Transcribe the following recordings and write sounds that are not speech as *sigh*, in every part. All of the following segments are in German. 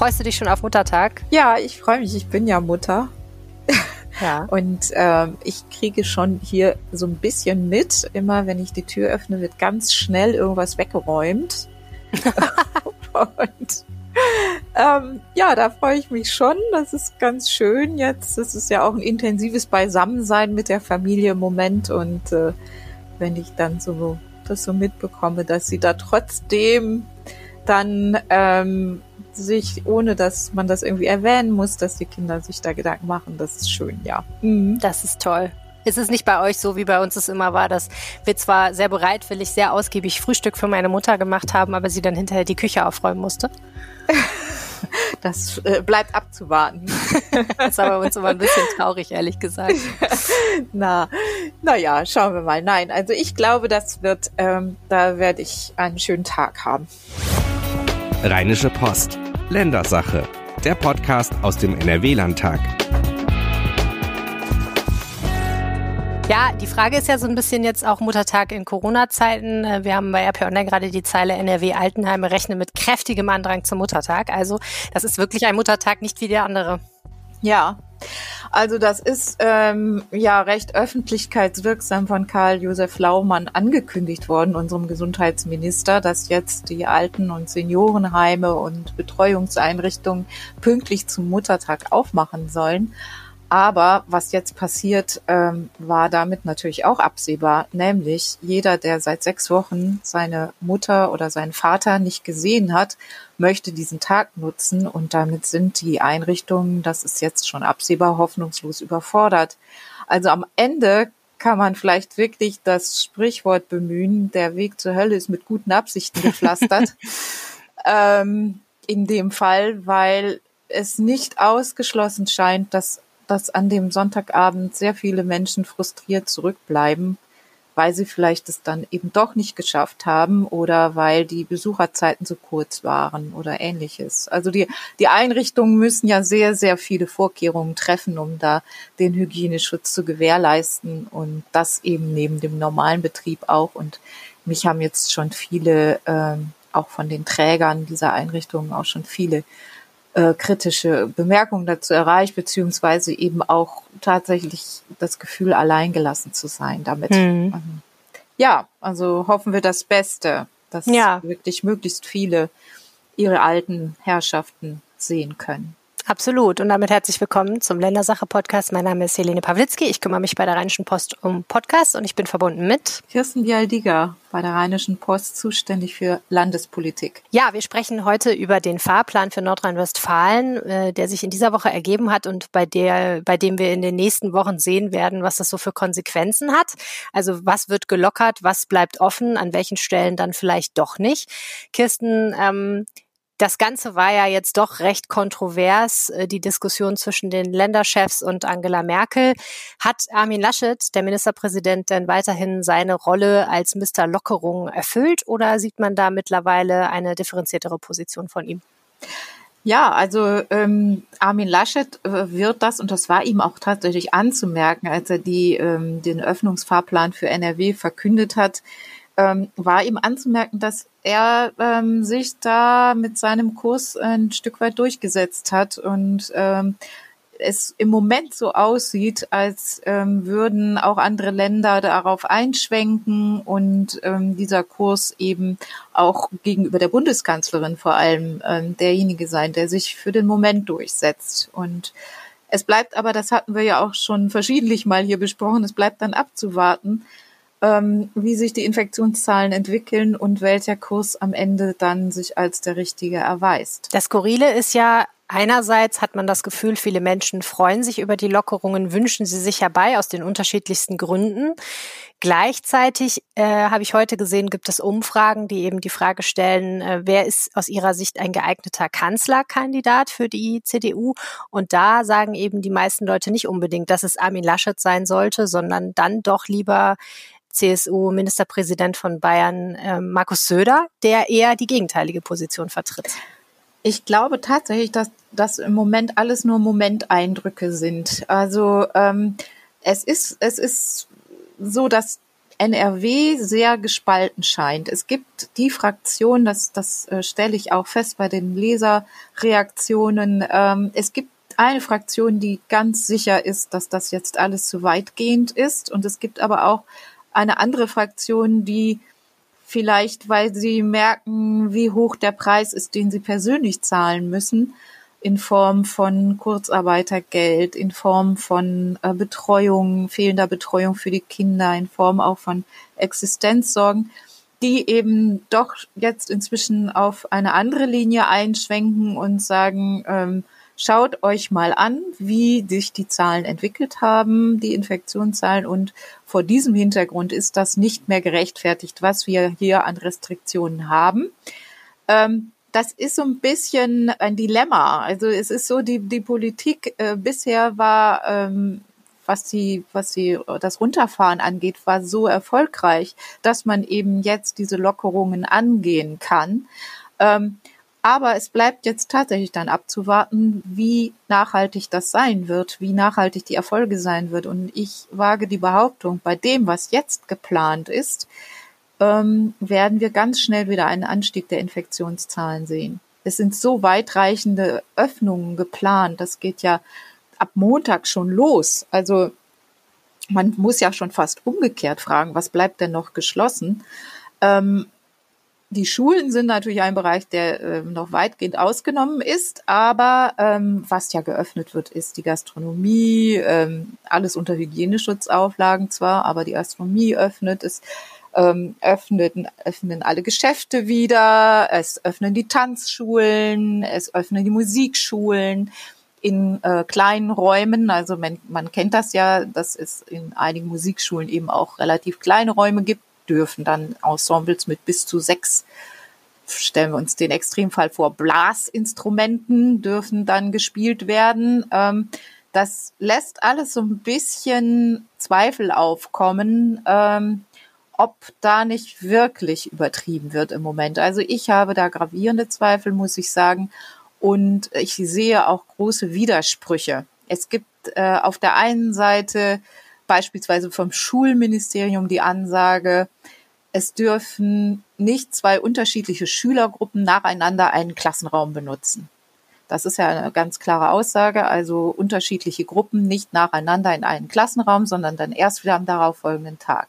Freust du dich schon auf Muttertag? Ja, ich freue mich. Ich bin ja Mutter. *laughs* Ja. Und ähm, ich kriege schon hier so ein bisschen mit. Immer wenn ich die Tür öffne, wird ganz schnell irgendwas weggeräumt. *laughs* Und ähm, ja, da freue ich mich schon. Das ist ganz schön jetzt. Es ist ja auch ein intensives Beisammensein mit der Familie im Moment. Und äh, wenn ich dann so das so mitbekomme, dass sie da trotzdem dann ähm, sich, ohne dass man das irgendwie erwähnen muss, dass die Kinder sich da Gedanken machen, das ist schön, ja. Mhm. Das ist toll. Ist es nicht bei euch so, wie bei uns es immer war, dass wir zwar sehr bereitwillig, sehr ausgiebig Frühstück für meine Mutter gemacht haben, aber sie dann hinterher die Küche aufräumen musste? *laughs* Das äh, bleibt abzuwarten. *laughs* das war bei uns immer ein bisschen traurig, ehrlich gesagt. *laughs* Na, na ja, schauen wir mal. Nein, also ich glaube, das wird, ähm, da werde ich einen schönen Tag haben. Rheinische Post. Ländersache. Der Podcast aus dem NRW-Landtag. Ja, die Frage ist ja so ein bisschen jetzt auch Muttertag in Corona-Zeiten. Äh, wir haben bei RP Online gerade die Zeile NRW Altenheime rechnen mit kräftigem Andrang zum Muttertag. Also das ist wirklich ein Muttertag, nicht wie der andere. Ja, also das ist ähm, ja recht öffentlichkeitswirksam von Karl Josef Laumann angekündigt worden, unserem Gesundheitsminister, dass jetzt die Alten- und Seniorenheime und Betreuungseinrichtungen pünktlich zum Muttertag aufmachen sollen. Aber was jetzt passiert, ähm, war damit natürlich auch absehbar. Nämlich jeder, der seit sechs Wochen seine Mutter oder seinen Vater nicht gesehen hat, möchte diesen Tag nutzen und damit sind die Einrichtungen, das ist jetzt schon absehbar, hoffnungslos überfordert. Also am Ende kann man vielleicht wirklich das Sprichwort bemühen, der Weg zur Hölle ist mit guten Absichten gepflastert. *laughs* ähm, in dem Fall, weil es nicht ausgeschlossen scheint, dass dass an dem Sonntagabend sehr viele Menschen frustriert zurückbleiben, weil sie vielleicht es dann eben doch nicht geschafft haben oder weil die Besucherzeiten zu kurz waren oder ähnliches. Also die, die Einrichtungen müssen ja sehr, sehr viele Vorkehrungen treffen, um da den Hygieneschutz zu gewährleisten und das eben neben dem normalen Betrieb auch. Und mich haben jetzt schon viele, ähm, auch von den Trägern dieser Einrichtungen auch schon viele äh, kritische Bemerkungen dazu erreicht, beziehungsweise eben auch tatsächlich das Gefühl, alleingelassen zu sein damit. Mhm. Ähm, ja, also hoffen wir das Beste, dass ja. wirklich möglichst viele ihre alten Herrschaften sehen können. Absolut. Und damit herzlich willkommen zum Ländersache-Podcast. Mein Name ist Helene Pawlitzki. Ich kümmere mich bei der Rheinischen Post um Podcast und ich bin verbunden mit Kirsten Bialdiger bei der Rheinischen Post zuständig für Landespolitik. Ja, wir sprechen heute über den Fahrplan für Nordrhein-Westfalen, äh, der sich in dieser Woche ergeben hat und bei der, bei dem wir in den nächsten Wochen sehen werden, was das so für Konsequenzen hat. Also was wird gelockert, was bleibt offen, an welchen Stellen dann vielleicht doch nicht. Kirsten, ähm, das Ganze war ja jetzt doch recht kontrovers, äh, die Diskussion zwischen den Länderchefs und Angela Merkel. Hat Armin Laschet, der Ministerpräsident, denn weiterhin seine Rolle als Mr. Lockerung erfüllt oder sieht man da mittlerweile eine differenziertere Position von ihm? Ja, also ähm, Armin Laschet äh, wird das, und das war ihm auch tatsächlich anzumerken, als er die, ähm, den Öffnungsfahrplan für NRW verkündet hat, ähm, war ihm anzumerken, dass er ähm, sich da mit seinem Kurs ein Stück weit durchgesetzt hat und ähm, es im Moment so aussieht, als ähm, würden auch andere Länder darauf einschwenken und ähm, dieser Kurs eben auch gegenüber der Bundeskanzlerin vor allem ähm, derjenige sein, der sich für den Moment durchsetzt. Und es bleibt aber, das hatten wir ja auch schon verschiedentlich mal hier besprochen, es bleibt dann abzuwarten, ähm, wie sich die Infektionszahlen entwickeln und welcher Kurs am Ende dann sich als der richtige erweist. Das Skurrile ist ja, Einerseits hat man das Gefühl, viele Menschen freuen sich über die Lockerungen, wünschen sie sich herbei aus den unterschiedlichsten Gründen. Gleichzeitig äh, habe ich heute gesehen, gibt es Umfragen, die eben die Frage stellen, äh, wer ist aus Ihrer Sicht ein geeigneter Kanzlerkandidat für die CDU? Und da sagen eben die meisten Leute nicht unbedingt, dass es Armin Laschet sein sollte, sondern dann doch lieber CSU-Ministerpräsident von Bayern, äh, Markus Söder, der eher die gegenteilige Position vertritt. Ich glaube tatsächlich, dass das im Moment alles nur Momenteindrücke sind. Also ähm, es ist es ist so, dass NRW sehr gespalten scheint. Es gibt die Fraktion, das, das äh, stelle ich auch fest bei den Leserreaktionen, ähm, es gibt eine Fraktion, die ganz sicher ist, dass das jetzt alles zu weitgehend ist. Und es gibt aber auch eine andere Fraktion, die vielleicht, weil sie merken, wie hoch der Preis ist, den sie persönlich zahlen müssen, in Form von Kurzarbeitergeld, in Form von äh, Betreuung, fehlender Betreuung für die Kinder, in Form auch von Existenzsorgen, die eben doch jetzt inzwischen auf eine andere Linie einschwenken und sagen, ähm, Schaut euch mal an, wie sich die Zahlen entwickelt haben, die Infektionszahlen. Und vor diesem Hintergrund ist das nicht mehr gerechtfertigt, was wir hier an Restriktionen haben. Ähm, das ist so ein bisschen ein Dilemma. Also es ist so, die, die Politik äh, bisher war, ähm, was die, was die, das Runterfahren angeht, war so erfolgreich, dass man eben jetzt diese Lockerungen angehen kann. Ähm, aber es bleibt jetzt tatsächlich dann abzuwarten, wie nachhaltig das sein wird, wie nachhaltig die Erfolge sein wird. Und ich wage die Behauptung, bei dem, was jetzt geplant ist, ähm, werden wir ganz schnell wieder einen Anstieg der Infektionszahlen sehen. Es sind so weitreichende Öffnungen geplant. Das geht ja ab Montag schon los. Also man muss ja schon fast umgekehrt fragen, was bleibt denn noch geschlossen? Ähm, die Schulen sind natürlich ein Bereich, der äh, noch weitgehend ausgenommen ist, aber ähm, was ja geöffnet wird, ist die Gastronomie, ähm, alles unter Hygieneschutzauflagen zwar, aber die Gastronomie öffnet, es ähm, öffnen, öffnen alle Geschäfte wieder, es öffnen die Tanzschulen, es öffnen die Musikschulen in äh, kleinen Räumen. Also man, man kennt das ja, dass es in einigen Musikschulen eben auch relativ kleine Räume gibt dürfen dann Ensembles mit bis zu sechs, stellen wir uns den Extremfall vor, Blasinstrumenten dürfen dann gespielt werden. Ähm, das lässt alles so ein bisschen Zweifel aufkommen, ähm, ob da nicht wirklich übertrieben wird im Moment. Also ich habe da gravierende Zweifel, muss ich sagen. Und ich sehe auch große Widersprüche. Es gibt äh, auf der einen Seite beispielsweise vom Schulministerium die Ansage, es dürfen nicht zwei unterschiedliche Schülergruppen nacheinander einen Klassenraum benutzen. Das ist ja eine ganz klare Aussage. Also unterschiedliche Gruppen nicht nacheinander in einen Klassenraum, sondern dann erst wieder am darauffolgenden Tag.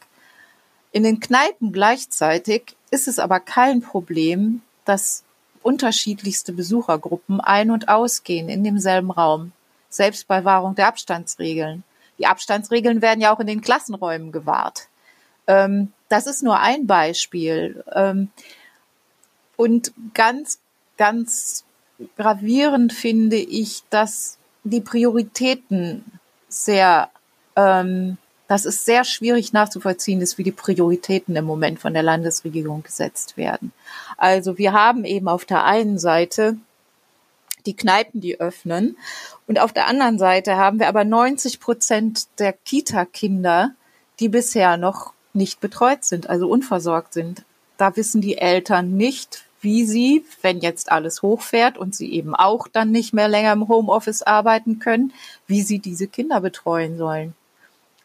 In den Kneipen gleichzeitig ist es aber kein Problem, dass unterschiedlichste Besuchergruppen ein- und ausgehen in demselben Raum, selbst bei Wahrung der Abstandsregeln. Die Abstandsregeln werden ja auch in den Klassenräumen gewahrt. Ähm, das ist nur ein Beispiel. Ähm, und ganz, ganz gravierend finde ich, dass die Prioritäten sehr, ähm, dass es sehr schwierig nachzuvollziehen ist, wie die Prioritäten im Moment von der Landesregierung gesetzt werden. Also wir haben eben auf der einen Seite die Kneipen, die öffnen. Und auf der anderen Seite haben wir aber 90 Prozent der Kita-Kinder, die bisher noch nicht betreut sind, also unversorgt sind. Da wissen die Eltern nicht, wie sie, wenn jetzt alles hochfährt und sie eben auch dann nicht mehr länger im Homeoffice arbeiten können, wie sie diese Kinder betreuen sollen.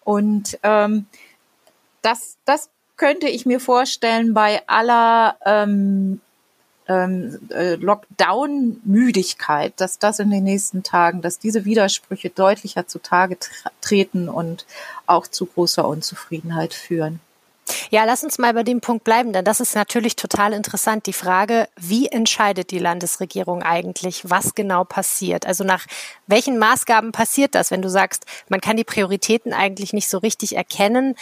Und ähm, das, das könnte ich mir vorstellen bei aller ähm, ähm, äh, Lockdown-Müdigkeit, dass das in den nächsten Tagen, dass diese Widersprüche deutlicher zutage treten und auch zu großer Unzufriedenheit führen. Ja, lass uns mal bei dem Punkt bleiben, denn das ist natürlich total interessant. Die Frage, wie entscheidet die Landesregierung eigentlich, was genau passiert? Also nach welchen Maßgaben passiert das? Wenn du sagst, man kann die Prioritäten eigentlich nicht so richtig erkennen,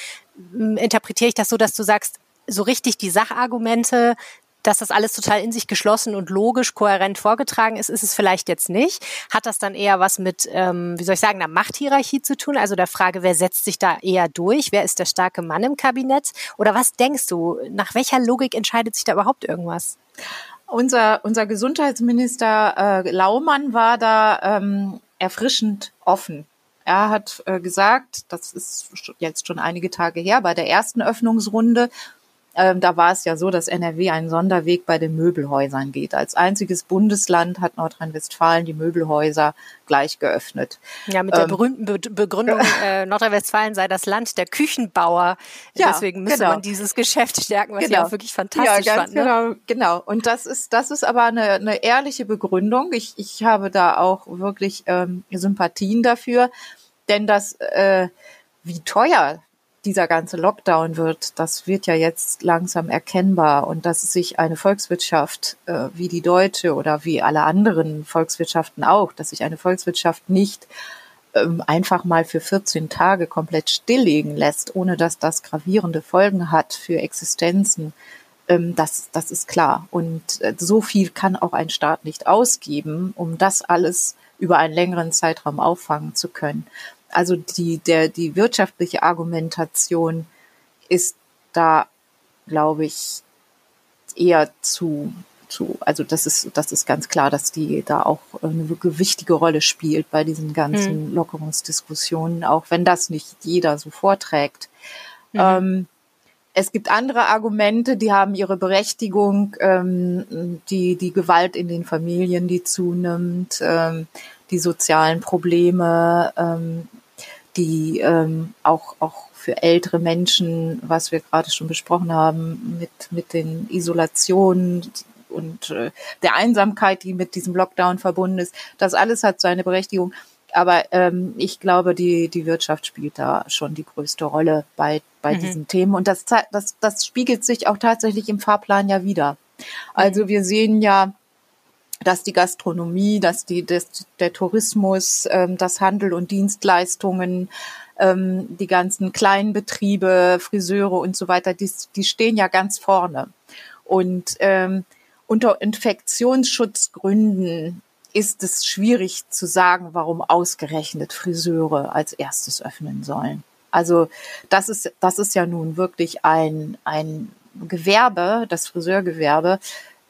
interpretiere ich das so, dass du sagst, so richtig die Sachargumente dass das alles total in sich geschlossen und logisch, kohärent vorgetragen ist, ist es vielleicht jetzt nicht. Hat das dann eher was mit, ähm, wie soll ich sagen, einer Machthierarchie zu tun? Also der Frage, wer setzt sich da eher durch? Wer ist der starke Mann im Kabinett? Oder was denkst du? Nach welcher Logik entscheidet sich da überhaupt irgendwas? Unser, unser Gesundheitsminister äh, Laumann war da ähm, erfrischend offen. Er hat äh, gesagt, das ist jetzt schon einige Tage her, bei der ersten Öffnungsrunde, Ähm, da war es ja so, dass NRW einen Sonderweg bei den Möbelhäusern geht. Als einziges Bundesland hat Nordrhein-Westfalen die Möbelhäuser gleich geöffnet. Ja, mit der ähm, berühmten Be Begründung, *laughs* äh, Nordrhein-Westfalen sei das Land der Küchenbauer. Ja, Deswegen müsste genau. man dieses Geschäft stärken, was genau. ich auch wirklich fantastisch ja, ganz fand. Ne? Genau, genau. Und das ist, das ist aber eine, eine ehrliche Begründung. Ich, ich habe da auch wirklich ähm, Sympathien dafür. Denn das, äh, wie teuer dieser ganze Lockdown wird, das wird ja jetzt langsam erkennbar und dass sich eine Volkswirtschaft äh, wie die deutsche oder wie alle anderen Volkswirtschaften auch, dass sich eine Volkswirtschaft nicht ähm, einfach mal für 14 Tage komplett stilllegen lässt, ohne dass das gravierende Folgen hat für Existenzen, ähm, das, das ist klar. Und äh, so viel kann auch ein Staat nicht ausgeben, um das alles über einen längeren Zeitraum auffangen zu können. Also die, der, die wirtschaftliche Argumentation ist da, glaube ich, eher zu, zu, also das ist, das ist ganz klar, dass die da auch eine wichtige Rolle spielt bei diesen ganzen mhm. Lockerungsdiskussionen, auch wenn das nicht jeder so vorträgt. Mhm. Ähm, es gibt andere Argumente, die haben ihre Berechtigung, ähm, die, die Gewalt in den Familien, die zunimmt, ähm, die sozialen Probleme, ähm, die ähm, auch, auch für ältere Menschen, was wir gerade schon besprochen haben, mit, mit den Isolationen und äh, der Einsamkeit, die mit diesem Lockdown verbunden ist, das alles hat seine Berechtigung. Aber ähm, ich glaube, die, die Wirtschaft spielt da schon die größte Rolle bei, bei mhm. diesen Themen. Und das, das, das spiegelt sich auch tatsächlich im Fahrplan ja wieder. Also mhm. wir sehen ja, dass die Gastronomie, dass die, dass der Tourismus, ähm, das Handel und Dienstleistungen, ähm, die ganzen kleinen Betriebe, Friseure und so weiter, die, die stehen ja ganz vorne. Und ähm, unter Infektionsschutzgründen ist es schwierig zu sagen, warum ausgerechnet Friseure als erstes öffnen sollen. Also das ist, das ist ja nun wirklich ein, ein Gewerbe, das Friseurgewerbe,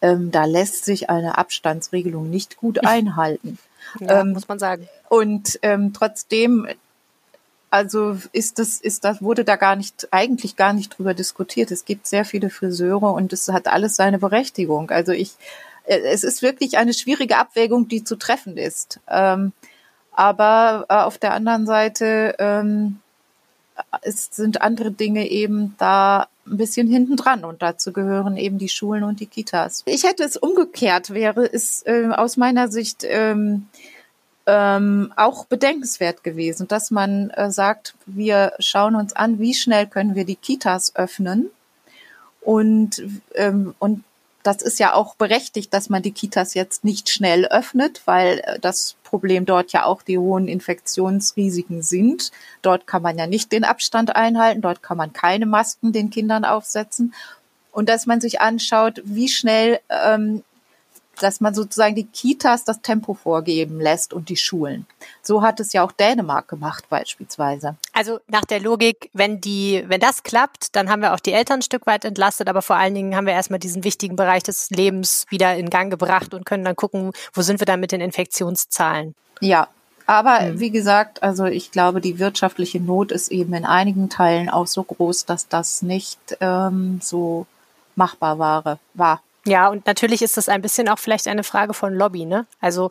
ähm, da lässt sich eine Abstandsregelung nicht gut *laughs* einhalten. Ja, ähm, muss man sagen. Und ähm, trotzdem, also ist das, ist das, wurde da gar nicht, eigentlich gar nicht drüber diskutiert. Es gibt sehr viele Friseure und es hat alles seine Berechtigung. Also ich, äh, es ist wirklich eine schwierige Abwägung, die zu treffen ist. Ähm, aber äh, auf der anderen Seite ähm, es sind andere Dinge eben da ein bisschen hinten dran und dazu gehören eben die Schulen und die Kitas. Ich hätte es umgekehrt wäre, ist äh, aus meiner Sicht ähm, ähm, auch bedenkenswert gewesen, dass man äh, sagt, wir schauen uns an, wie schnell können wir die Kitas öffnen und ähm, und das ist ja auch berechtigt, dass man die Kitas jetzt nicht schnell öffnet, weil äh, das Problem dort ja auch die hohen Infektionsrisiken sind. Dort kann man ja nicht den Abstand einhalten, dort kann man keine Masken den Kindern aufsetzen. Und dass man sich anschaut, wie schnell ähm, dass man sozusagen die Kitas das Tempo vorgeben lässt und die Schulen. So hat es ja auch Dänemark gemacht beispielsweise. Also nach der Logik, wenn die, wenn das klappt, dann haben wir auch die Eltern ein Stück weit entlastet, aber vor allen Dingen haben wir erstmal diesen wichtigen Bereich des Lebens wieder in Gang gebracht und können dann gucken, wo sind wir dann mit den Infektionszahlen. Ja, aber mhm. wie gesagt, also ich glaube, die wirtschaftliche Not ist eben in einigen Teilen auch so groß, dass das nicht ähm, so machbar war. war. Ja, und natürlich ist das ein bisschen auch vielleicht eine Frage von Lobby, ne? Also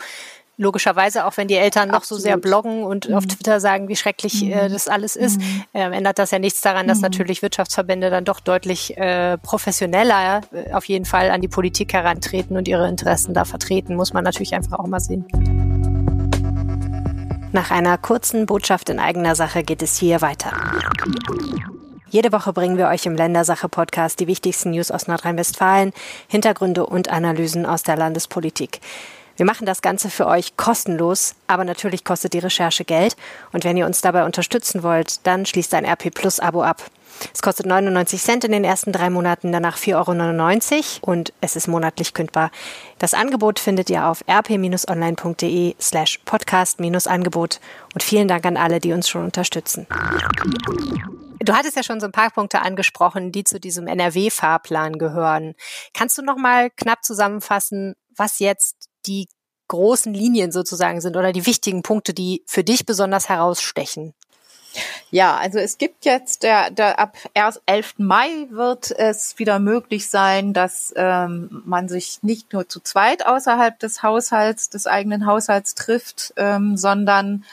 logischerweise, auch wenn die Eltern noch Absolut. so sehr bloggen und mhm. auf Twitter sagen, wie schrecklich äh, mhm. das alles ist, mhm. äh, ändert das ja nichts daran, dass mhm. natürlich Wirtschaftsverbände dann doch deutlich äh, professioneller äh, auf jeden Fall an die Politik herantreten und ihre Interessen da vertreten, muss man natürlich einfach auch mal sehen. Nach einer kurzen Botschaft in eigener Sache geht es hier weiter. Jede Woche bringen wir euch im Ländersache-Podcast die wichtigsten News aus Nordrhein-Westfalen, Hintergründe und Analysen aus der Landespolitik. Wir machen das Ganze für euch kostenlos, aber natürlich kostet die Recherche Geld. Und wenn ihr uns dabei unterstützen wollt, dann schließt ein RP Plus Abo ab. Es kostet 99 Cent in den ersten drei Monaten, danach 4,99 Euro und es ist monatlich kündbar. Das Angebot findet ihr auf rp-online.de slash podcast-angebot. Und vielen Dank an alle, die uns schon unterstützen. Du hattest ja schon so ein paar Punkte angesprochen, die zu diesem NRW-Fahrplan gehören. Kannst du noch mal knapp zusammenfassen, was jetzt die großen Linien sozusagen sind oder die wichtigen Punkte, die für dich besonders herausstechen? Ja, also es gibt jetzt, der, der, ab erst 11. Mai wird es wieder möglich sein, dass ähm, man sich nicht nur zu zweit außerhalb des Haushalts, des eigenen Haushalts trifft, ähm, sondern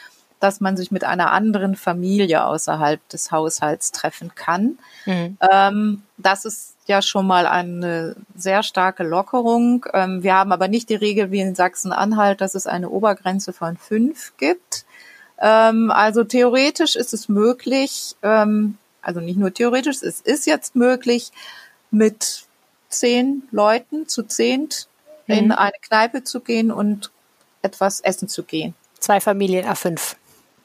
dass man sich mit einer anderen Familie außerhalb des Haushalts treffen kann. Mhm. Ähm, das ist ja schon mal eine sehr starke Lockerung. Ähm, wir haben aber nicht die Regel wie in Sachsen-Anhalt, dass es eine Obergrenze von fünf gibt. Ähm, also theoretisch ist es möglich, ähm, also nicht nur theoretisch, es ist jetzt möglich, mit zehn Leuten zu zehnt mhm. in eine Kneipe zu gehen und etwas essen zu gehen. Zwei Familien A5.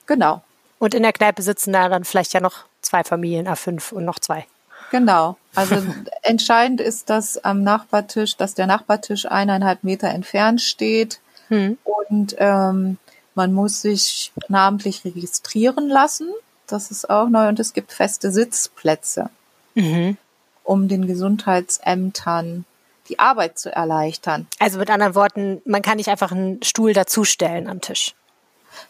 Genau. Und in der Kneipe sitzen da dann vielleicht ja noch zwei Familien A5 und noch zwei. Genau. Also *laughs* entscheidend ist, dass am Nachbartisch, dass der Nachbartisch eineinhalb Meter entfernt steht hm. und ähm, man muss sich namentlich registrieren lassen. Das ist auch neu und es gibt feste Sitzplätze, mhm. um den Gesundheitsämtern die Arbeit zu erleichtern. Also mit anderen Worten, man kann nicht einfach einen Stuhl dazustellen am Tisch.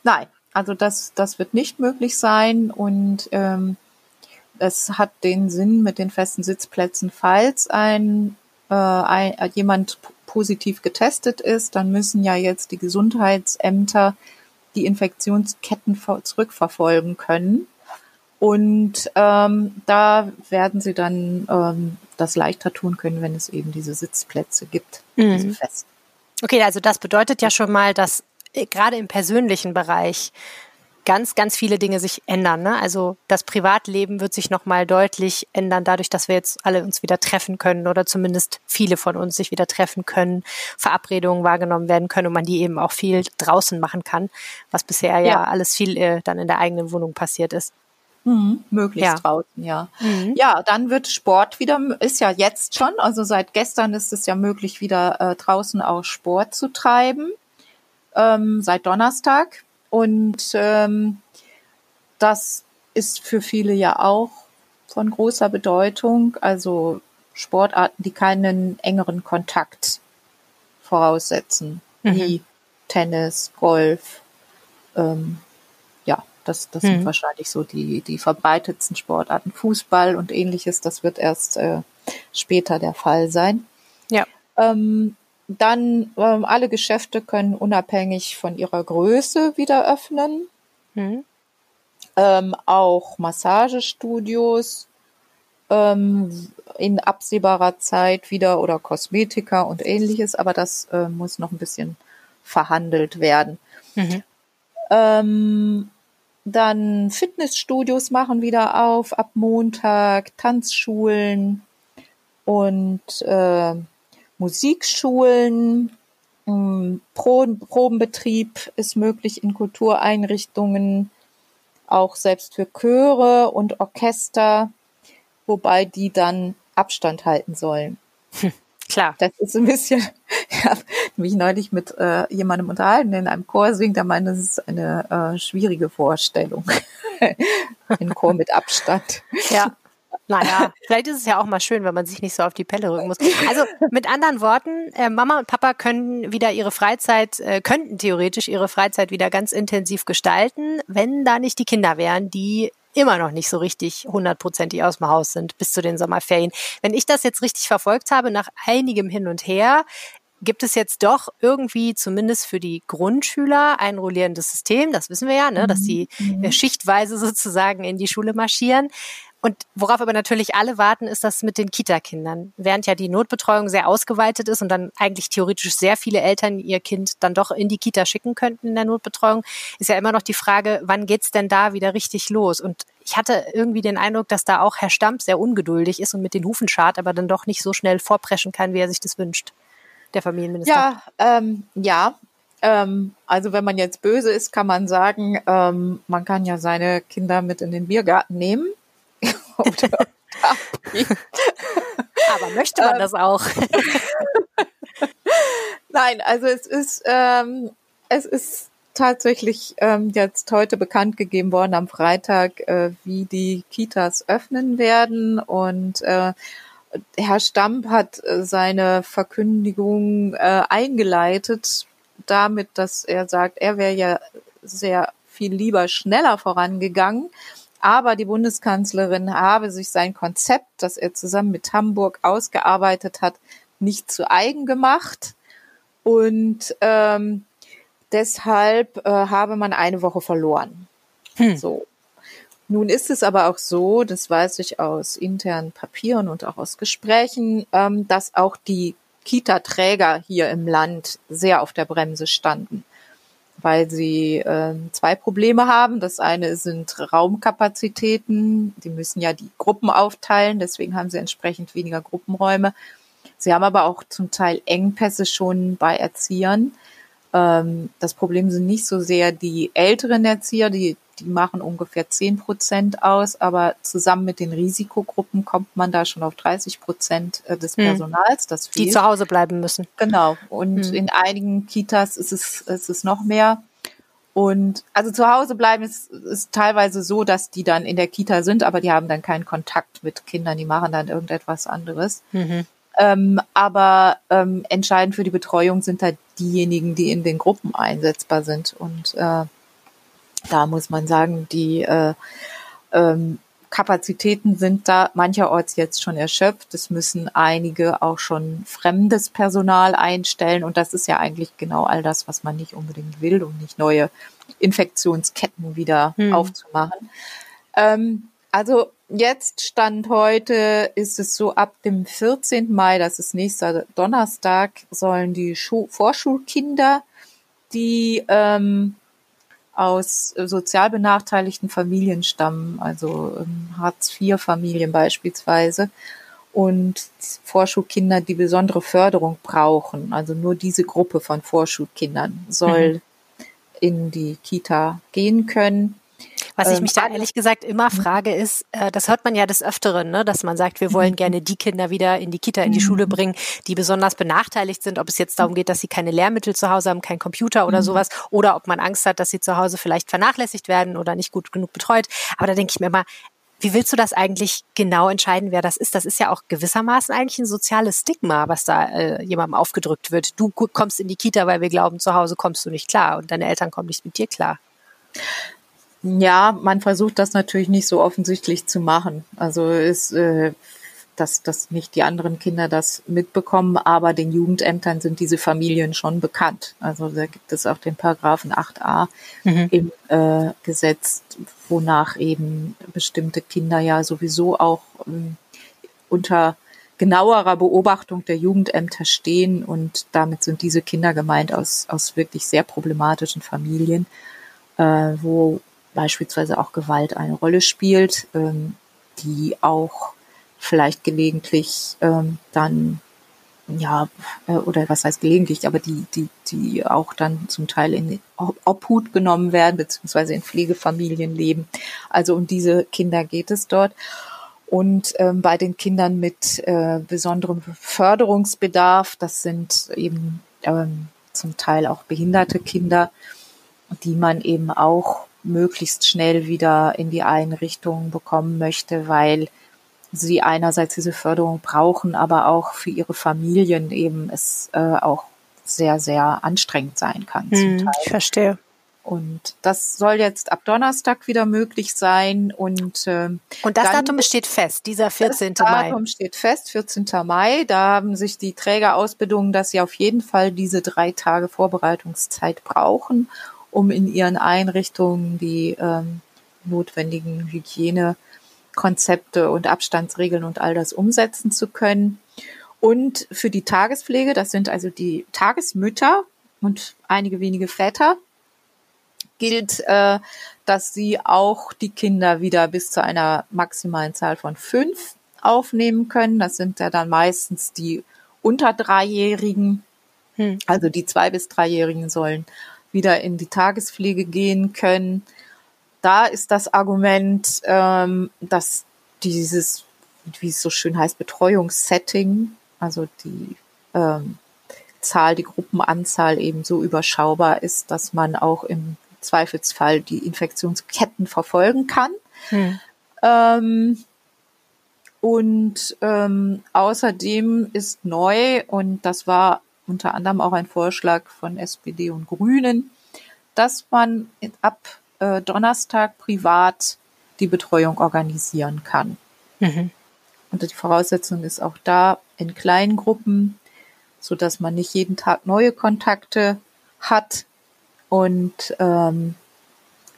Nein, also das, das wird nicht möglich sein und ähm, es hat den Sinn mit den festen Sitzplätzen, falls ein, äh, ein jemand positiv getestet ist, dann müssen ja jetzt die Gesundheitsämter die Infektionsketten zurückverfolgen können. Und ähm, da werden sie dann ähm, das leichter tun können, wenn es eben diese Sitzplätze gibt, mhm. diese festen. Okay, also das bedeutet ja schon mal, dass äh, gerade im persönlichen Bereich ganz, ganz viele Dinge sich ändern. Ne? Also das Privatleben wird sich nochmal deutlich ändern, dadurch, dass wir jetzt alle uns wieder treffen können oder zumindest viele von uns sich wieder treffen können, Verabredungen wahrgenommen werden können und man die eben auch viel draußen machen kann, was bisher ja, ja alles viel äh, dann in der eigenen Wohnung passiert ist. Mhm, möglichst ja. draußen, ja. Mhm. Ja, dann wird Sport wieder, ist ja jetzt schon, also seit gestern ist es ja möglich, wieder äh, draußen auch Sport zu treiben. Ähm, seit Donnerstag. Und ähm, das ist für viele ja auch von großer Bedeutung. Also Sportarten, die keinen engeren Kontakt voraussetzen, mhm. wie Tennis, Golf. Ähm, ja, das, das mhm. sind wahrscheinlich so die, die verbreitetsten Sportarten. Fußball und ähnliches, das wird erst äh, später der Fall sein. Ja. Ähm, dann ähm, alle Geschäfte können unabhängig von ihrer Größe wieder öffnen. Mhm. Ähm, auch Massagestudios ähm, in absehbarer Zeit wieder oder Kosmetika und ähnliches, aber das äh, muss noch ein bisschen verhandelt werden. Mhm. Ähm, dann Fitnessstudios machen wieder auf ab Montag, Tanzschulen und äh, Musikschulen, ähm, Probenbetrieb ist möglich in Kultureinrichtungen, auch selbst für Chöre und Orchester, wobei die dann Abstand halten sollen. Hm, klar. Das ist ein bisschen, *laughs* ich habe mich neulich mit äh, jemandem unterhalten, der in einem Chor singt, der meint, das ist eine äh, schwierige Vorstellung. *laughs* ein Chor mit Abstand. Ja. Naja, vielleicht ist es ja auch mal schön, wenn man sich nicht so auf die Pelle rücken muss. Also mit anderen Worten, äh, Mama und Papa können wieder ihre Freizeit, äh, könnten theoretisch ihre Freizeit wieder ganz intensiv gestalten, wenn da nicht die Kinder wären, die immer noch nicht so richtig hundertprozentig aus dem Haus sind bis zu den Sommerferien. Wenn ich das jetzt richtig verfolgt habe, nach einigem Hin und Her, gibt es jetzt doch irgendwie zumindest für die Grundschüler ein rollierendes System. Das wissen wir ja, ne, dass die mhm. äh, schichtweise sozusagen in die Schule marschieren. Und worauf aber natürlich alle warten, ist das mit den Kita-Kindern. Während ja die Notbetreuung sehr ausgeweitet ist und dann eigentlich theoretisch sehr viele Eltern ihr Kind dann doch in die Kita schicken könnten in der Notbetreuung, ist ja immer noch die Frage, wann geht's denn da wieder richtig los? Und ich hatte irgendwie den Eindruck, dass da auch Herr Stamp sehr ungeduldig ist und mit den Hufen schart, aber dann doch nicht so schnell vorpreschen kann, wie er sich das wünscht, der Familienminister. Ja, ähm, ja, ähm, also wenn man jetzt böse ist, kann man sagen, ähm, man kann ja seine Kinder mit in den Biergarten nehmen oder *laughs* Aber möchte man ähm, das auch? *laughs* Nein, also es ist, ähm, es ist tatsächlich ähm, jetzt heute bekannt gegeben worden am Freitag, äh, wie die Kitas öffnen werden und äh, Herr Stamp hat äh, seine Verkündigung äh, eingeleitet damit, dass er sagt, er wäre ja sehr viel lieber schneller vorangegangen. Aber die Bundeskanzlerin habe sich sein Konzept, das er zusammen mit Hamburg ausgearbeitet hat, nicht zu eigen gemacht. Und ähm, deshalb äh, habe man eine Woche verloren. Hm. So. Nun ist es aber auch so, das weiß ich aus internen Papieren und auch aus Gesprächen, ähm, dass auch die Kita-Träger hier im Land sehr auf der Bremse standen, weil sie äh, zwei Probleme haben. Das eine sind Raumkapazitäten. Die müssen ja die Gruppen aufteilen, deswegen haben sie entsprechend weniger Gruppenräume. Sie haben aber auch zum Teil Engpässe schon bei Erziehern. Ähm, das Problem sind nicht so sehr die älteren Erzieher, die, die machen ungefähr zehn Prozent aus, aber zusammen mit den Risikogruppen kommt man da schon auf 30 Prozent äh, des hm. Personals. Das fehlt. Die zu Hause bleiben müssen. Genau. Und hm. in einigen Kitas ist es, ist es noch mehr. Und also zu Hause bleiben ist, ist teilweise so, dass die dann in der Kita sind, aber die haben dann keinen Kontakt mit Kindern, die machen dann irgendetwas anderes. Mhm. Ähm, aber ähm, entscheidend für die Betreuung sind halt diejenigen, die in den Gruppen einsetzbar sind. Und äh, da muss man sagen, die äh, ähm, Kapazitäten sind da mancherorts jetzt schon erschöpft. Es müssen einige auch schon fremdes Personal einstellen. Und das ist ja eigentlich genau all das, was man nicht unbedingt will, um nicht neue Infektionsketten wieder hm. aufzumachen. Ähm, also jetzt Stand heute ist es so, ab dem 14. Mai, das ist nächster Donnerstag, sollen die Schu Vorschulkinder, die ähm, aus sozial benachteiligten Familien stammen, also ähm, Hartz-IV-Familien beispielsweise, und Vorschulkinder, die besondere Förderung brauchen, also nur diese Gruppe von Vorschulkindern soll mhm. in die Kita gehen können. Was ich ähm, mich da ehrlich gesagt immer mhm. frage, ist, äh, das hört man ja des Öfteren, ne, dass man sagt, wir wollen mhm. gerne die Kinder wieder in die Kita, in die Schule mhm. bringen, die besonders benachteiligt sind, ob es jetzt darum geht, dass sie keine Lehrmittel zu Hause haben, kein Computer oder sowas, oder ob man Angst hat, dass sie zu Hause vielleicht vernachlässigt werden oder nicht gut genug betreut. Aber da denke ich mir immer, wie willst du das eigentlich genau entscheiden, wer das ist? Das ist ja auch gewissermaßen eigentlich ein soziales Stigma, was da äh, jemandem aufgedrückt wird. Du kommst in die Kita, weil wir glauben, zu Hause kommst du nicht klar und deine Eltern kommen nicht mit dir klar. Ja, man versucht das natürlich nicht so offensichtlich zu machen. Also ist, äh, dass, dass nicht die anderen Kinder das mitbekommen, aber den Jugendämtern sind diese Familien schon bekannt. Also da gibt es auch den Paragraphen 8a mhm. im äh, Gesetz, wonach eben bestimmte Kinder ja sowieso auch ähm, unter genauerer Beobachtung der Jugendämter stehen und damit sind diese Kinder gemeint aus, aus wirklich sehr problematischen Familien, äh, wo beispielsweise auch Gewalt eine Rolle spielt, ähm, die auch vielleicht gelegentlich ähm, dann ja, äh, oder was heißt gelegentlich, aber die, die, die auch dann zum Teil in Obhut genommen werden, beziehungsweise in Pflegefamilien leben. Also um diese Kinder geht es dort. Und ähm, bei den Kindern mit äh, besonderem Förderungsbedarf, das sind eben ähm, zum Teil auch behinderte Kinder, die man eben auch möglichst schnell wieder in die Einrichtung bekommen möchte, weil sie einerseits diese Förderung brauchen, aber auch für ihre Familien eben es äh, auch sehr, sehr anstrengend sein kann. Hm, ich verstehe. Und das soll jetzt ab Donnerstag wieder möglich sein. Und, äh, und das Datum steht fest, dieser 14. Das Mai. Das Datum steht fest, 14. Mai. Da haben sich die Träger ausbedungen, dass sie auf jeden Fall diese drei Tage Vorbereitungszeit brauchen, um in ihren Einrichtungen die ähm, notwendigen Hygienekonzepte und Abstandsregeln und all das umsetzen zu können. Und für die Tagespflege, das sind also die Tagesmütter und einige wenige Väter, gilt, äh, dass sie auch die Kinder wieder bis zu einer maximalen Zahl von fünf aufnehmen können. Das sind ja dann meistens die unter Dreijährigen. Hm. Also die zwei bis dreijährigen sollen wieder in die Tagespflege gehen können. Da ist das Argument, ähm, dass dieses, wie es so schön heißt, Betreuungssetting, also die ähm, Zahl, die Gruppenanzahl eben so überschaubar ist, dass man auch im Zweifelsfall die Infektionsketten verfolgen kann. Hm. Ähm, und ähm, außerdem ist neu, und das war unter anderem auch ein Vorschlag von SPD und Grünen, dass man ab äh, Donnerstag privat die Betreuung organisieren kann. Mhm. Und die Voraussetzung ist auch da in kleinen Gruppen, so dass man nicht jeden Tag neue Kontakte hat. Und ähm,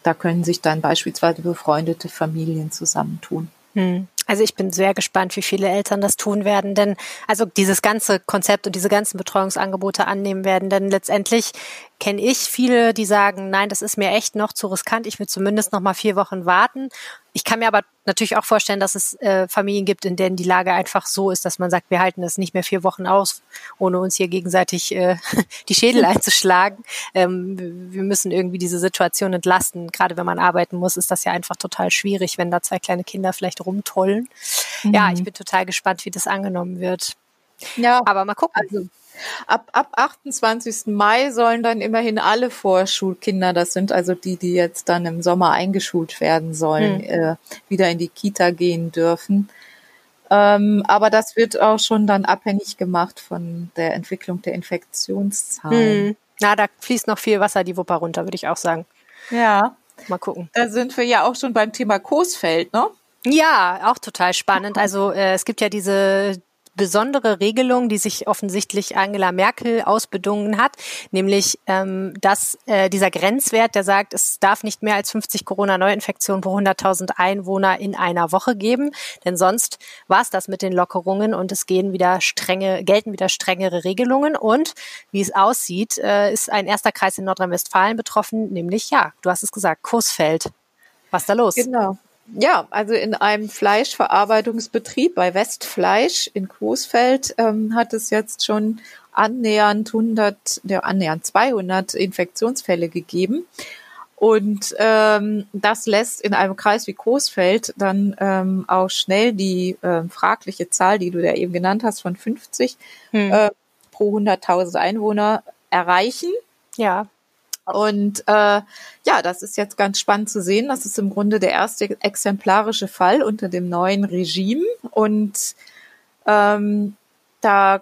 da können sich dann beispielsweise befreundete Familien zusammentun. Hm. Also ich bin sehr gespannt, wie viele Eltern das tun werden, denn also dieses ganze Konzept und diese ganzen Betreuungsangebote annehmen werden, denn letztendlich kenne ich viele, die sagen, nein, das ist mir echt noch zu riskant, ich will zumindest noch mal vier Wochen warten. Ich kann mir aber natürlich auch vorstellen, dass es äh, Familien gibt, in denen die Lage einfach so ist, dass man sagt, wir halten das nicht mehr vier Wochen aus, ohne uns hier gegenseitig äh, *laughs* die Schädel *laughs* einzuschlagen. Ähm, wir müssen irgendwie diese Situation entlasten. Gerade wenn man arbeiten muss, ist das ja einfach total schwierig, wenn da zwei kleine Kinder vielleicht rumtollen. Mhm. Ja, ich bin total gespannt, wie das angenommen wird. Ja, aber mal gucken. Also Ab, ab 28. Mai sollen dann immerhin alle Vorschulkinder, das sind also die, die jetzt dann im Sommer eingeschult werden sollen, hm. äh, wieder in die Kita gehen dürfen. Ähm, aber das wird auch schon dann abhängig gemacht von der Entwicklung der Infektionszahlen. Hm. Na, da fließt noch viel Wasser die Wupper runter, würde ich auch sagen. Ja. Mal gucken. Da sind wir ja auch schon beim Thema Coesfeld, ne? Ja, auch total spannend. *laughs* Also äh, es gibt ja diese besondere Regelung, die sich offensichtlich Angela Merkel ausbedungen hat, nämlich ähm, dass äh, dieser Grenzwert, der sagt, es darf nicht mehr als 50 Corona-Neuinfektionen pro 100.000 Einwohner in einer Woche geben, denn sonst war es das mit den Lockerungen und es gehen wieder strenge, gelten wieder strengere Regelungen und wie es aussieht, äh, ist ein erster Kreis in Nordrhein-Westfalen betroffen, nämlich ja, du hast es gesagt, Coesfeld. Was ist da los? Genau. Ja, also in einem Fleischverarbeitungsbetrieb bei Westfleisch in Coesfeld ähm, hat es jetzt schon annähernd 100, ja, annähernd 200 Infektionsfälle gegeben. Und ähm, das lässt in einem Kreis wie Coesfeld dann ähm, auch schnell die ähm, fragliche Zahl, die du ja eben genannt hast, von 50 hm. äh, pro 100.000 Einwohner erreichen. Ja. Und äh, ja, das ist jetzt ganz spannend zu sehen. Das ist im Grunde der erste exemplarische Fall unter dem neuen Regime. Und ähm, da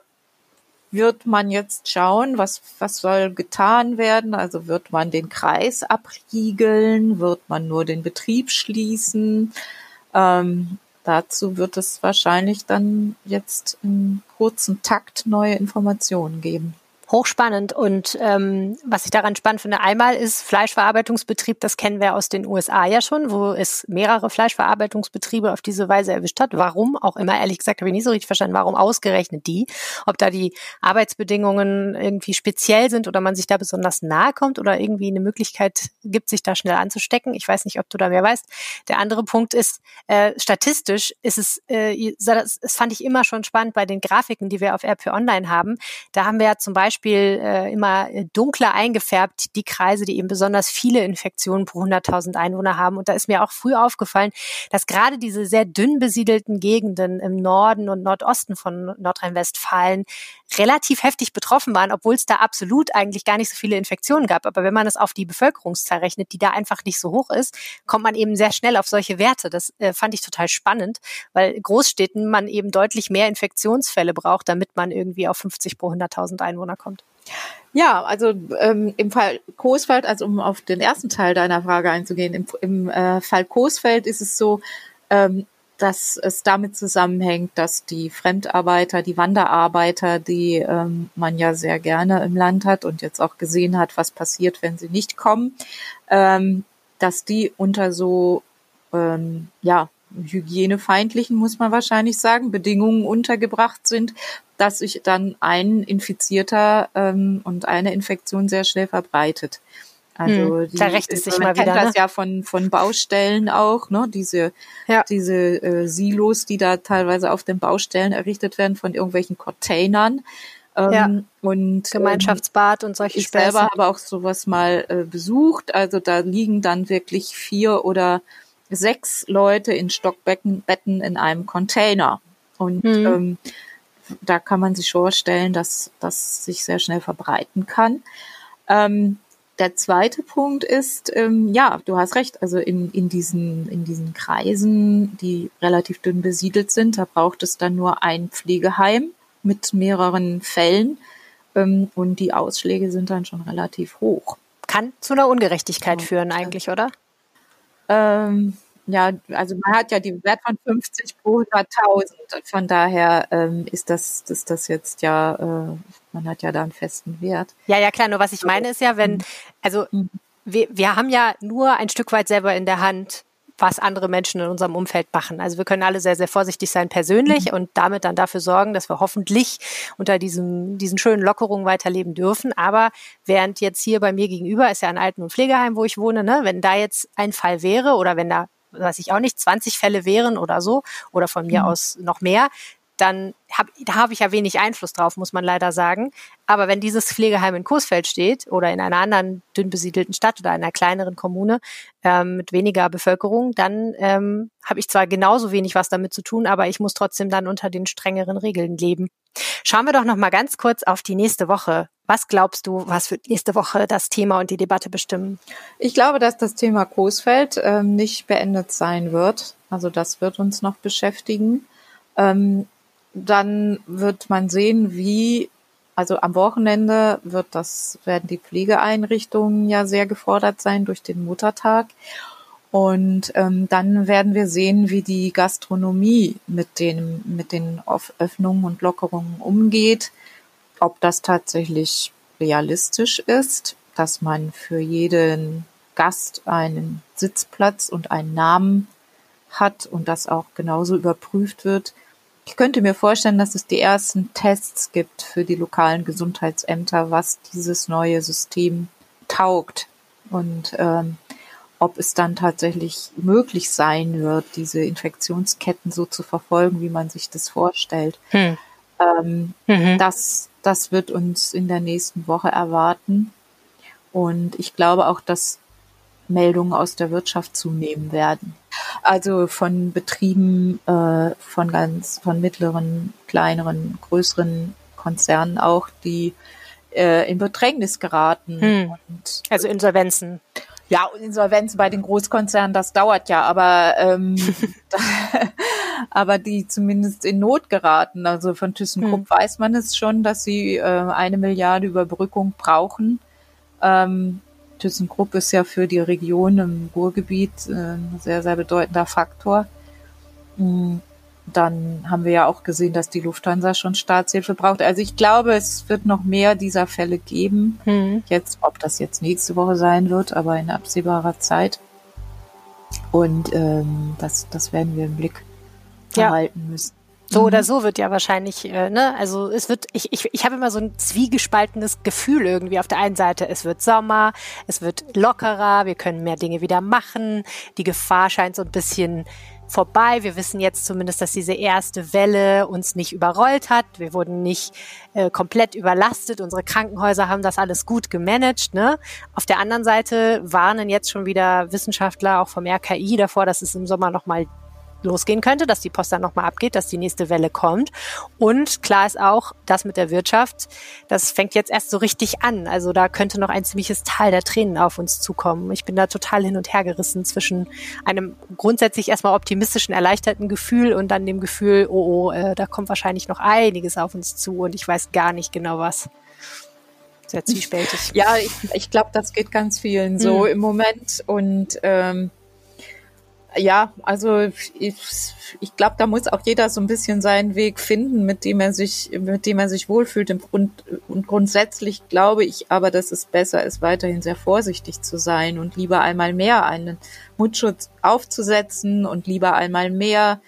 wird man jetzt schauen, was, was soll getan werden. Also wird man den Kreis abriegeln, wird man nur den Betrieb schließen. Ähm, dazu wird es wahrscheinlich dann jetzt in kurzen Takt neue Informationen geben. Hochspannend. Und ähm, was ich daran spannend finde, einmal ist Fleischverarbeitungsbetrieb, das kennen wir aus den USA ja schon, wo es mehrere Fleischverarbeitungsbetriebe auf diese Weise erwischt hat. Warum auch immer, ehrlich gesagt, habe ich nicht so richtig verstanden, warum ausgerechnet die? Ob da die Arbeitsbedingungen irgendwie speziell sind oder man sich da besonders nahe kommt oder irgendwie eine Möglichkeit gibt, sich da schnell anzustecken. Ich weiß nicht, ob du da mehr weißt. Der andere Punkt ist, äh, statistisch ist es, äh, das, fand ich immer schon spannend bei den Grafiken, die wir auf RP Online haben. Da haben wir ja zum Beispiel Beispiel äh, immer dunkler eingefärbt, die Kreise, die eben besonders viele Infektionen pro 100.000 Einwohner haben. Und da ist mir auch früh aufgefallen, dass gerade diese sehr dünn besiedelten Gegenden im Norden und Nordosten von Nordrhein-Westfalen relativ heftig betroffen waren, obwohl es da absolut eigentlich gar nicht so viele Infektionen gab. Aber wenn man es auf die Bevölkerungszahl rechnet, die da einfach nicht so hoch ist, kommt man eben sehr schnell auf solche Werte. Das äh, fand ich total spannend, weil Großstädten man eben deutlich mehr Infektionsfälle braucht, damit man irgendwie auf 50 pro 100.000 Einwohner kommt. Ja, also ähm, im Fall Coesfeld, also um auf den ersten Teil deiner Frage einzugehen, im, im äh, Fall Coesfeld ist es so, ähm, dass es damit zusammenhängt, dass die Fremdarbeiter, die Wanderarbeiter, die ähm, man ja sehr gerne im Land hat und jetzt auch gesehen hat, was passiert, wenn sie nicht kommen, ähm, dass die unter so ähm, ja hygienefeindlichen, muss man wahrscheinlich sagen, Bedingungen untergebracht sind, dass sich dann ein Infizierter ähm, und eine Infektion sehr schnell verbreitet. Also hm, die, da rächt es sich man mal kennt wieder, das ne? ja von von Baustellen auch, ne? Diese ja. diese äh, Silos, die da teilweise auf den Baustellen errichtet werden von irgendwelchen Containern. Ähm, ja. Und Gemeinschaftsbad ähm, und solche Ich Späße. selber habe auch sowas mal äh, besucht. Also da liegen dann wirklich vier oder sechs Leute in Stockbetten Betten in einem Container. Und hm. ähm, da kann man sich vorstellen, dass das sich sehr schnell verbreiten kann. Ähm, der zweite Punkt ist, ähm, ja, du hast recht, also in, in, diesen, in diesen Kreisen, die relativ dünn besiedelt sind, da braucht es dann nur ein Pflegeheim mit mehreren Fällen ähm, und die Ausschläge sind dann schon relativ hoch. Kann zu einer Ungerechtigkeit führen eigentlich, oder? Ähm, ja, also man hat ja die Wert von 50 pro 100.000. Von daher ähm, ist das, ist das jetzt ja, äh, man hat ja da einen festen Wert. Ja, ja, klar. Nur was ich meine ist ja, wenn, also mhm. wir, wir haben ja nur ein Stück weit selber in der Hand, was andere Menschen in unserem Umfeld machen. Also wir können alle sehr, sehr vorsichtig sein persönlich mhm. und damit dann dafür sorgen, dass wir hoffentlich unter diesem, diesen schönen Lockerungen weiterleben dürfen. Aber während jetzt hier bei mir gegenüber ist ja ein Alten- und Pflegeheim, wo ich wohne, ne, wenn da jetzt ein Fall wäre oder wenn da weiß ich auch nicht, 20 Fälle wären oder so, oder von mir mhm. aus noch mehr, dann hab, da habe ich ja wenig Einfluss drauf, muss man leider sagen. Aber wenn dieses Pflegeheim in Coesfeld steht oder in einer anderen dünn besiedelten Stadt oder einer kleineren Kommune ähm, mit weniger Bevölkerung, dann ähm, habe ich zwar genauso wenig was damit zu tun, aber ich muss trotzdem dann unter den strengeren Regeln leben. Schauen wir doch noch mal ganz kurz auf die nächste Woche. Was glaubst du, was wird nächste Woche das Thema und die Debatte bestimmen? Ich glaube, dass das Thema Coesfeld ähm, nicht beendet sein wird. Also das wird uns noch beschäftigen. Ähm, dann wird man sehen, wie, also am Wochenende wird das, werden die Pflegeeinrichtungen ja sehr gefordert sein durch den Muttertag. Und ähm, dann werden wir sehen, wie die Gastronomie mit den, mit den Öffnungen und Lockerungen umgeht, ob das tatsächlich realistisch ist, dass man für jeden Gast einen Sitzplatz und einen Namen hat und das auch genauso überprüft wird, ich könnte mir vorstellen, dass es die ersten Tests gibt für die lokalen Gesundheitsämter, was dieses neue System taugt und ähm, ob es dann tatsächlich möglich sein wird, diese Infektionsketten so zu verfolgen, wie man sich das vorstellt. Hm. Ähm, mhm. das, das wird uns in der nächsten Woche erwarten. Und ich glaube auch, dass Meldungen aus der Wirtschaft zunehmen werden. Also von Betrieben, äh, von ganz, von mittleren, kleineren, größeren Konzernen auch, die äh, in Bedrängnis geraten. Hm. Und, also Insolvenzen. Ja, Insolvenzen bei den Großkonzernen, das dauert ja, aber ähm, *laughs* aber die zumindest in Not geraten. Also von ThyssenKrupp hm. weiß man es schon, dass sie äh, eine Milliarde Überbrückung brauchen. Ähm, ThyssenKrupp ist ja für die Region im Ruhrgebiet äh, ein sehr, sehr bedeutender Faktor. Mm, dann haben wir ja auch gesehen, dass die Lufthansa schon Staatshilfe braucht. Also ich glaube, es wird noch mehr dieser Fälle geben. Hm. Jetzt, ob das jetzt nächste Woche sein wird, aber in absehbarer Zeit. Und ähm, das, das werden wir im Blick ja. behalten müssen. So mhm. oder so wird ja wahrscheinlich, äh, ne, also es wird, ich, ich, ich habe immer so ein zwiegespaltenes Gefühl irgendwie. Auf der einen Seite, es wird Sommer, es wird lockerer, wir können mehr Dinge wieder machen, die Gefahr scheint so ein bisschen vorbei. Wir wissen jetzt zumindest, dass diese erste Welle uns nicht überrollt hat. Wir wurden nicht äh, komplett überlastet. Unsere Krankenhäuser haben das alles gut gemanagt. Ne? Auf der anderen Seite warnen jetzt schon wieder Wissenschaftler auch vom RKI davor, dass es im Sommer nochmal losgehen könnte, dass die Post dann nochmal abgeht, dass die nächste Welle kommt. Und klar ist auch, das mit der Wirtschaft, das fängt jetzt erst so richtig an. Also da könnte noch ein ziemliches Tal der Tränen auf uns zukommen. Ich bin da total hin und her gerissen zwischen einem grundsätzlich erstmal optimistischen, erleichterten Gefühl und dann dem Gefühl, oh, oh, äh, da kommt wahrscheinlich noch einiges auf uns zu und ich weiß gar nicht genau was sehr zwiespältig. Ja, ich, ich glaube, das geht ganz vielen so mhm. im Moment. Und ähm, ja, also ich, ich glaube, da muss auch jeder so ein bisschen seinen Weg finden, mit dem er sich, mit dem er sich wohlfühlt. Grund, und grundsätzlich glaube ich aber, dass es besser ist, weiterhin sehr vorsichtig zu sein und lieber einmal mehr einen Mundschutz aufzusetzen und lieber einmal mehr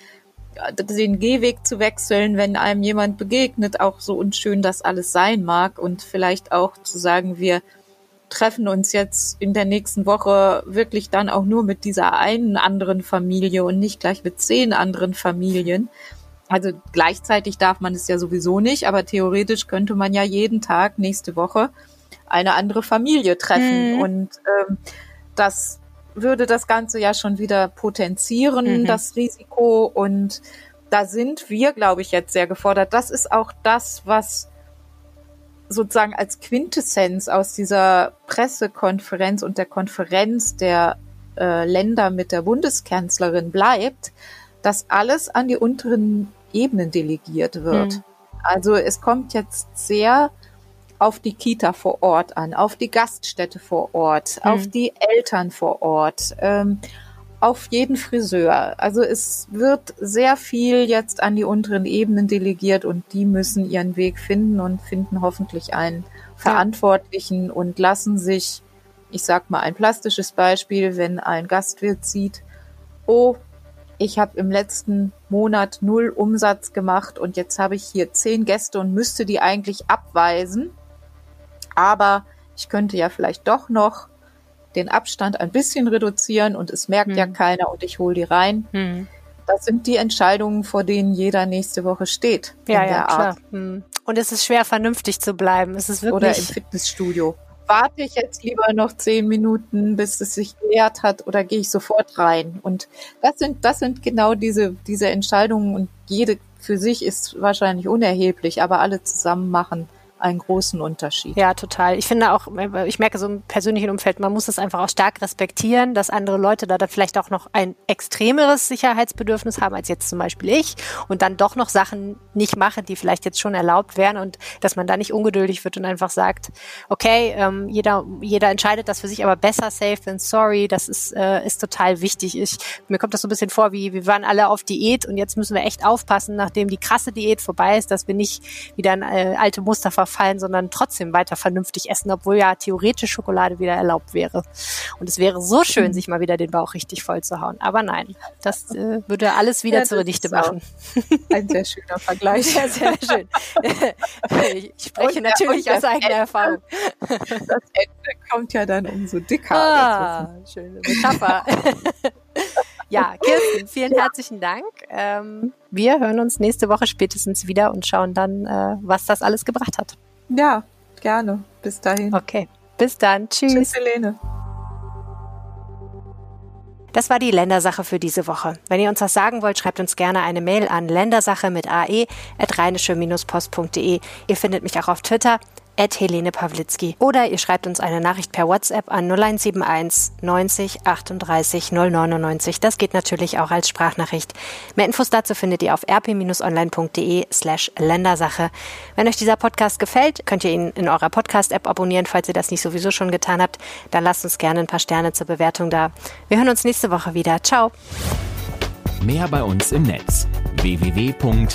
den Gehweg zu wechseln, wenn einem jemand begegnet, auch so unschön das alles sein mag und vielleicht auch zu sagen, wir treffen uns jetzt in der nächsten Woche wirklich dann auch nur mit dieser einen anderen Familie und nicht gleich mit zehn anderen Familien. Also gleichzeitig darf man es ja sowieso nicht, aber theoretisch könnte man ja jeden Tag nächste Woche eine andere Familie treffen. Mhm. Und ähm, das würde das Ganze ja schon wieder potenzieren, mhm. das Risiko. Und da sind wir, glaube ich, jetzt sehr gefordert. Das ist auch das, was sozusagen als Quintessenz aus dieser Pressekonferenz und der Konferenz der äh, Länder mit der Bundeskanzlerin bleibt, dass alles an die unteren Ebenen delegiert wird. Mhm. Also es kommt jetzt sehr auf die Kita vor Ort an, auf die Gaststätte vor Ort, mhm. auf die Eltern vor Ort, ähm, auf jeden Friseur. Also es wird sehr viel jetzt an die unteren Ebenen delegiert und die müssen ihren Weg finden und finden hoffentlich einen Verantwortlichen und lassen sich, ich sag mal ein plastisches Beispiel, wenn ein Gastwirt sieht, oh, ich habe im letzten Monat null Umsatz gemacht und jetzt habe ich hier zehn Gäste und müsste die eigentlich abweisen. Aber ich könnte ja vielleicht doch noch den Abstand ein bisschen reduzieren und es merkt hm. ja keiner und ich hole die rein. Hm. Das sind die Entscheidungen, vor denen jeder nächste Woche steht. Ja, ja, klar. Hm. Und es ist schwer, vernünftig zu bleiben. Es ist wirklich. Oder im Fitnessstudio. Warte ich jetzt lieber noch zehn Minuten, bis es sich gelehrt hat, oder gehe ich sofort rein? Und das sind, das sind genau diese, diese Entscheidungen und jede für sich ist wahrscheinlich unerheblich, aber alle zusammen machen einen großen Unterschied. Ja, total. Ich finde auch, ich merke so im persönlichen Umfeld, man muss es einfach auch stark respektieren, dass andere Leute da dann vielleicht auch noch ein extremeres Sicherheitsbedürfnis haben als jetzt zum Beispiel ich und dann doch noch Sachen nicht machen, die vielleicht jetzt schon erlaubt wären und dass man da nicht ungeduldig wird und einfach sagt, okay, ähm, jeder, jeder entscheidet das für sich, aber besser safe than sorry, das ist, äh, ist total wichtig. Ich, mir kommt das so ein bisschen vor, wie wir waren alle auf Diät und jetzt müssen wir echt aufpassen, nachdem die krasse Diät vorbei ist, dass wir nicht wieder in äh, alte Muster verfallen verfallen, sondern trotzdem weiter vernünftig essen, obwohl ja theoretisch Schokolade wieder erlaubt wäre. Und es wäre so schön, sich mal wieder den Bauch richtig voll zu hauen. Aber nein, das äh, würde alles wieder ja, zur Dichte machen. *laughs* Ein sehr schöner Vergleich. Sehr, sehr schön. *laughs* ich spreche und, natürlich aus eigener Erfahrung. Das Ende kommt ja dann umso dicker. Ah, schöne Metapher. *laughs* Ja, Kirsten, vielen ja. herzlichen Dank. Ähm, wir hören uns nächste Woche spätestens wieder und schauen dann, äh, was das alles gebracht hat. Ja, gerne. Bis dahin. Okay. Bis dann. Tschüss. Tschüss, Helene. Das war die Ländersache für diese Woche. Wenn ihr uns was sagen wollt, schreibt uns gerne eine Mail an ländersache mit ae at rheinische-post.de. Ihr findet mich auch auf Twitter at Helene Pawlitzki. Oder ihr schreibt uns eine Nachricht per WhatsApp an 0171 90 38 099. Das geht natürlich auch als Sprachnachricht. Mehr Infos dazu findet ihr auf rp-online.de slash Ländersache. Wenn euch dieser Podcast gefällt, könnt ihr ihn in eurer Podcast-App abonnieren, falls ihr das nicht sowieso schon getan habt. Dann lasst uns gerne ein paar Sterne zur Bewertung da. Wir hören uns nächste Woche wieder. Ciao. Mehr bei uns im Netz www.rp-online.de